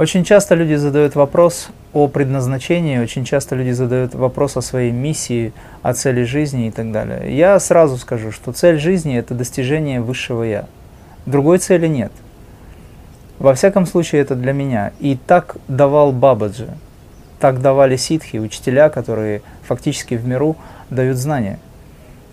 Очень часто люди задают вопрос о предназначении, очень часто люди задают вопрос о своей миссии, о цели жизни и так далее. Я сразу скажу, что цель жизни – это достижение высшего «я». Другой цели нет. Во всяком случае, это для меня. И так давал Бабаджи, так давали ситхи, учителя, которые фактически в миру дают знания.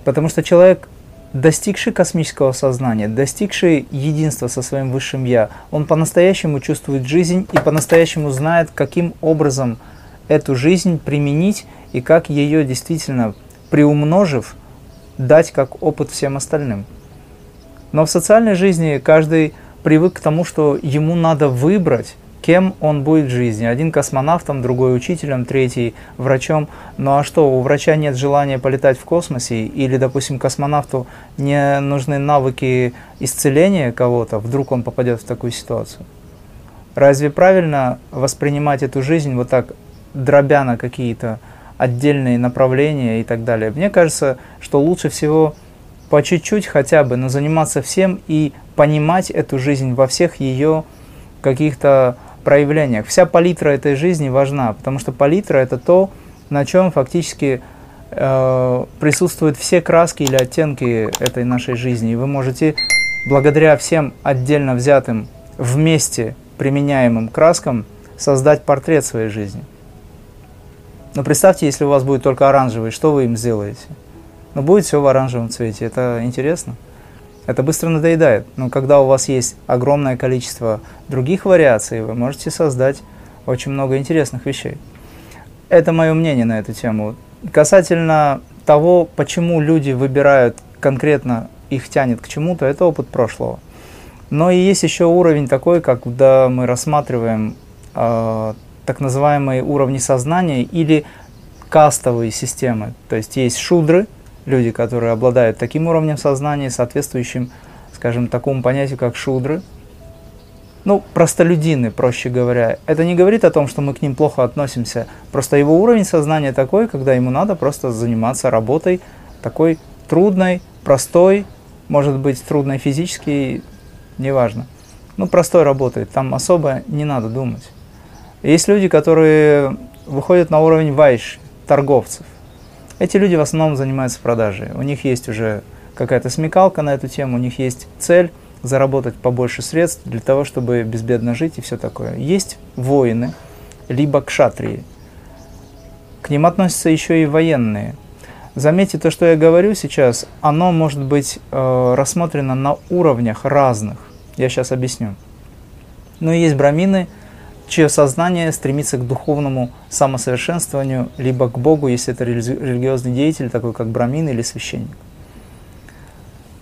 Потому что человек достигший космического сознания, достигший единства со своим высшим Я, он по-настоящему чувствует жизнь и по-настоящему знает, каким образом эту жизнь применить и как ее действительно приумножив, дать как опыт всем остальным. Но в социальной жизни каждый привык к тому, что ему надо выбрать кем он будет в жизни. Один космонавтом, другой учителем, третий врачом. Ну а что, у врача нет желания полетать в космосе? Или, допустим, космонавту не нужны навыки исцеления кого-то, вдруг он попадет в такую ситуацию? Разве правильно воспринимать эту жизнь вот так, дробя на какие-то отдельные направления и так далее? Мне кажется, что лучше всего по чуть-чуть хотя бы, но заниматься всем и понимать эту жизнь во всех ее каких-то проявлениях. Вся палитра этой жизни важна, потому что палитра это то, на чем фактически э, присутствуют все краски или оттенки этой нашей жизни. И вы можете благодаря всем отдельно взятым вместе применяемым краскам создать портрет своей жизни. Но представьте, если у вас будет только оранжевый, что вы им сделаете? Ну, будет все в оранжевом цвете. Это интересно. Это быстро надоедает. Но когда у вас есть огромное количество других вариаций, вы можете создать очень много интересных вещей. Это мое мнение на эту тему. Касательно того, почему люди выбирают конкретно, их тянет к чему-то, это опыт прошлого. Но и есть еще уровень такой, когда мы рассматриваем э, так называемые уровни сознания или кастовые системы. То есть есть шудры – люди, которые обладают таким уровнем сознания, соответствующим, скажем, такому понятию, как шудры, ну, простолюдины, проще говоря. Это не говорит о том, что мы к ним плохо относимся. Просто его уровень сознания такой, когда ему надо просто заниматься работой такой трудной, простой, может быть, трудной физически, неважно. Ну, простой работой, там особо не надо думать. Есть люди, которые выходят на уровень вайш, торговцев. Эти люди в основном занимаются продажей. У них есть уже какая-то смекалка на эту тему, у них есть цель заработать побольше средств для того, чтобы безбедно жить и все такое. Есть воины, либо кшатрии. К ним относятся еще и военные. Заметьте, то, что я говорю сейчас, оно может быть э, рассмотрено на уровнях разных. Я сейчас объясню. Но есть брамины, чье сознание стремится к духовному самосовершенствованию, либо к Богу, если это религиозный деятель, такой как брамин или священник.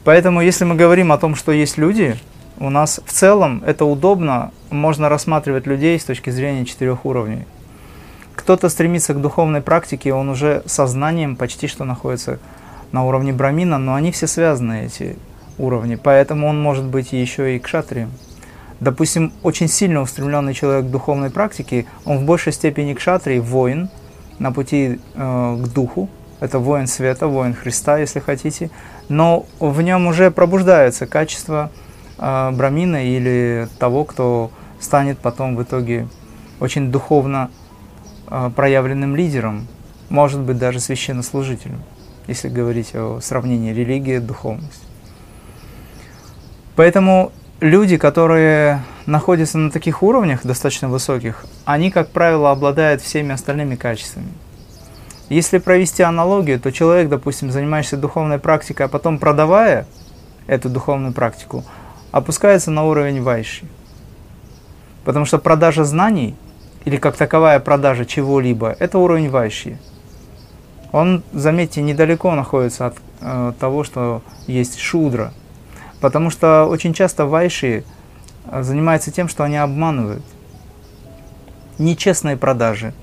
Поэтому, если мы говорим о том, что есть люди, у нас в целом это удобно, можно рассматривать людей с точки зрения четырех уровней. Кто-то стремится к духовной практике, он уже сознанием почти что находится на уровне брамина, но они все связаны, эти уровни, поэтому он может быть еще и кшатрием. Допустим, очень сильно устремленный человек к духовной практике, он в большей степени к шатре, воин на пути э, к духу, это воин света, воин Христа, если хотите, но в нем уже пробуждается качество э, брамина или того, кто станет потом в итоге очень духовно э, проявленным лидером, может быть даже священнослужителем, если говорить о сравнении религии и духовности. Поэтому люди, которые находятся на таких уровнях достаточно высоких, они, как правило, обладают всеми остальными качествами. Если провести аналогию, то человек, допустим, занимаешься духовной практикой, а потом продавая эту духовную практику, опускается на уровень вайши. Потому что продажа знаний или как таковая продажа чего-либо, это уровень вайши. Он, заметьте, недалеко находится от э, того, что есть шудра – Потому что очень часто вайши э, занимаются тем, что они обманывают. Нечестные продажи.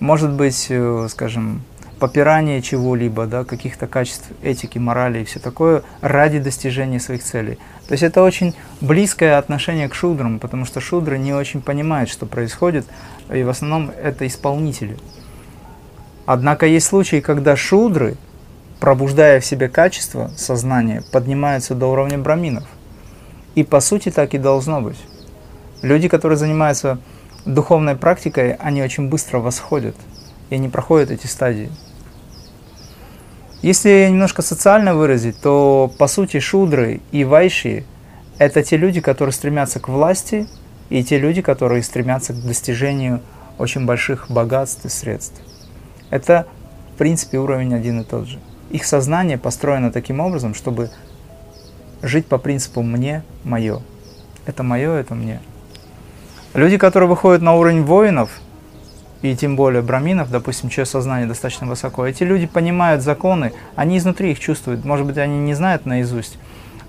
Может быть, э, скажем, попирание чего-либо, да, каких-то качеств этики, морали и все такое ради достижения своих целей. То есть это очень близкое отношение к шудрам, потому что шудры не очень понимают, что происходит, и в основном это исполнители. Однако есть случаи, когда шудры пробуждая в себе качество сознания, поднимаются до уровня браминов. И по сути так и должно быть. Люди, которые занимаются духовной практикой они очень быстро восходят, и они проходят эти стадии. Если немножко социально выразить, то по сути шудры и вайши – это те люди, которые стремятся к власти, и те люди, которые стремятся к достижению очень больших богатств и средств. Это, в принципе, уровень один и тот же. Их сознание построено таким образом, чтобы жить по принципу «мне, мое». Это мое, это мне. Люди, которые выходят на уровень воинов – и тем более браминов, допустим, чье сознание достаточно высоко, эти люди понимают законы, они изнутри их чувствуют. Может быть, они не знают наизусть,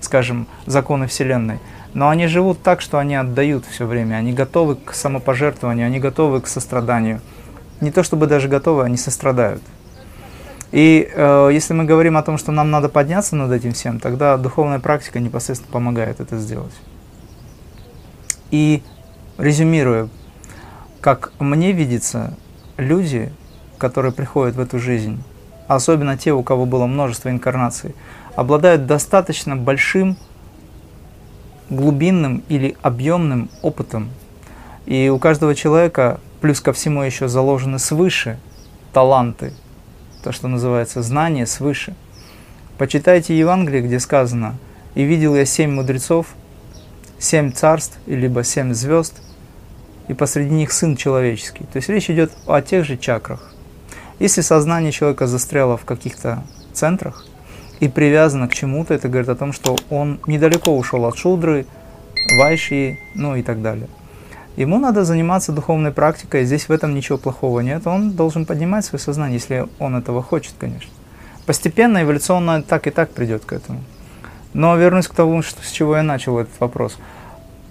скажем, законы Вселенной, но они живут так, что они отдают все время, они готовы к самопожертвованию, они готовы к состраданию. Не то чтобы даже готовы, они сострадают. И э, если мы говорим о том, что нам надо подняться над этим всем, тогда духовная практика непосредственно помогает это сделать. И резюмируя как мне видится, люди, которые приходят в эту жизнь, особенно те, у кого было множество инкарнаций, обладают достаточно большим глубинным или объемным опытом. И у каждого человека, плюс ко всему еще заложены свыше таланты, то, что называется знание свыше. Почитайте Евангелие, где сказано, «И видел я семь мудрецов, семь царств, либо семь звезд, и посреди них Сын человеческий. То есть речь идет о тех же чакрах. Если сознание человека застряло в каких-то центрах и привязано к чему-то, это говорит о том, что он недалеко ушел от шудры, вайши, ну и так далее. Ему надо заниматься духовной практикой, здесь в этом ничего плохого нет, он должен поднимать свое сознание, если он этого хочет, конечно. Постепенно, эволюционно так и так придет к этому. Но вернусь к тому, что, с чего я начал этот вопрос.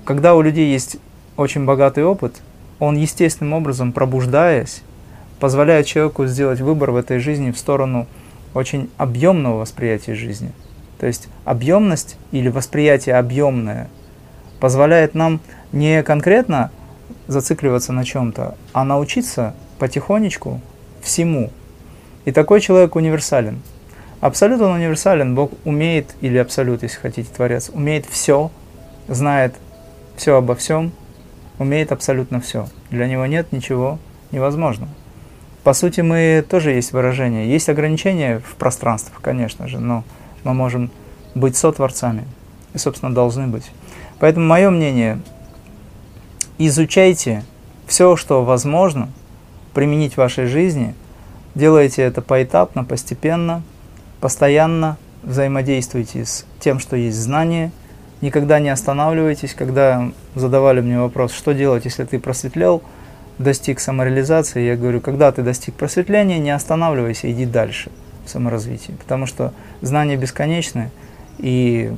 Когда у людей есть очень богатый опыт, он естественным образом, пробуждаясь, позволяет человеку сделать выбор в этой жизни в сторону очень объемного восприятия жизни. То есть объемность или восприятие объемное позволяет нам не конкретно зацикливаться на чем-то, а научиться потихонечку всему. И такой человек универсален. Абсолют он универсален. Бог умеет, или абсолют, если хотите, Творец, умеет все, знает все обо всем, умеет абсолютно все. Для него нет ничего невозможного. По сути, мы тоже есть выражение. Есть ограничения в пространствах, конечно же, но мы можем быть сотворцами. И, собственно, должны быть. Поэтому мое мнение, изучайте все, что возможно применить в вашей жизни. Делайте это поэтапно, постепенно, постоянно. Взаимодействуйте с тем, что есть знание – никогда не останавливайтесь, когда задавали мне вопрос, что делать, если ты просветлел, достиг самореализации, я говорю, когда ты достиг просветления, не останавливайся, иди дальше в саморазвитии, потому что знания бесконечны, и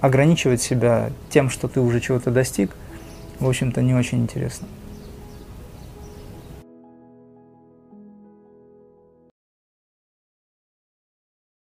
ограничивать себя тем, что ты уже чего-то достиг, в общем-то, не очень интересно.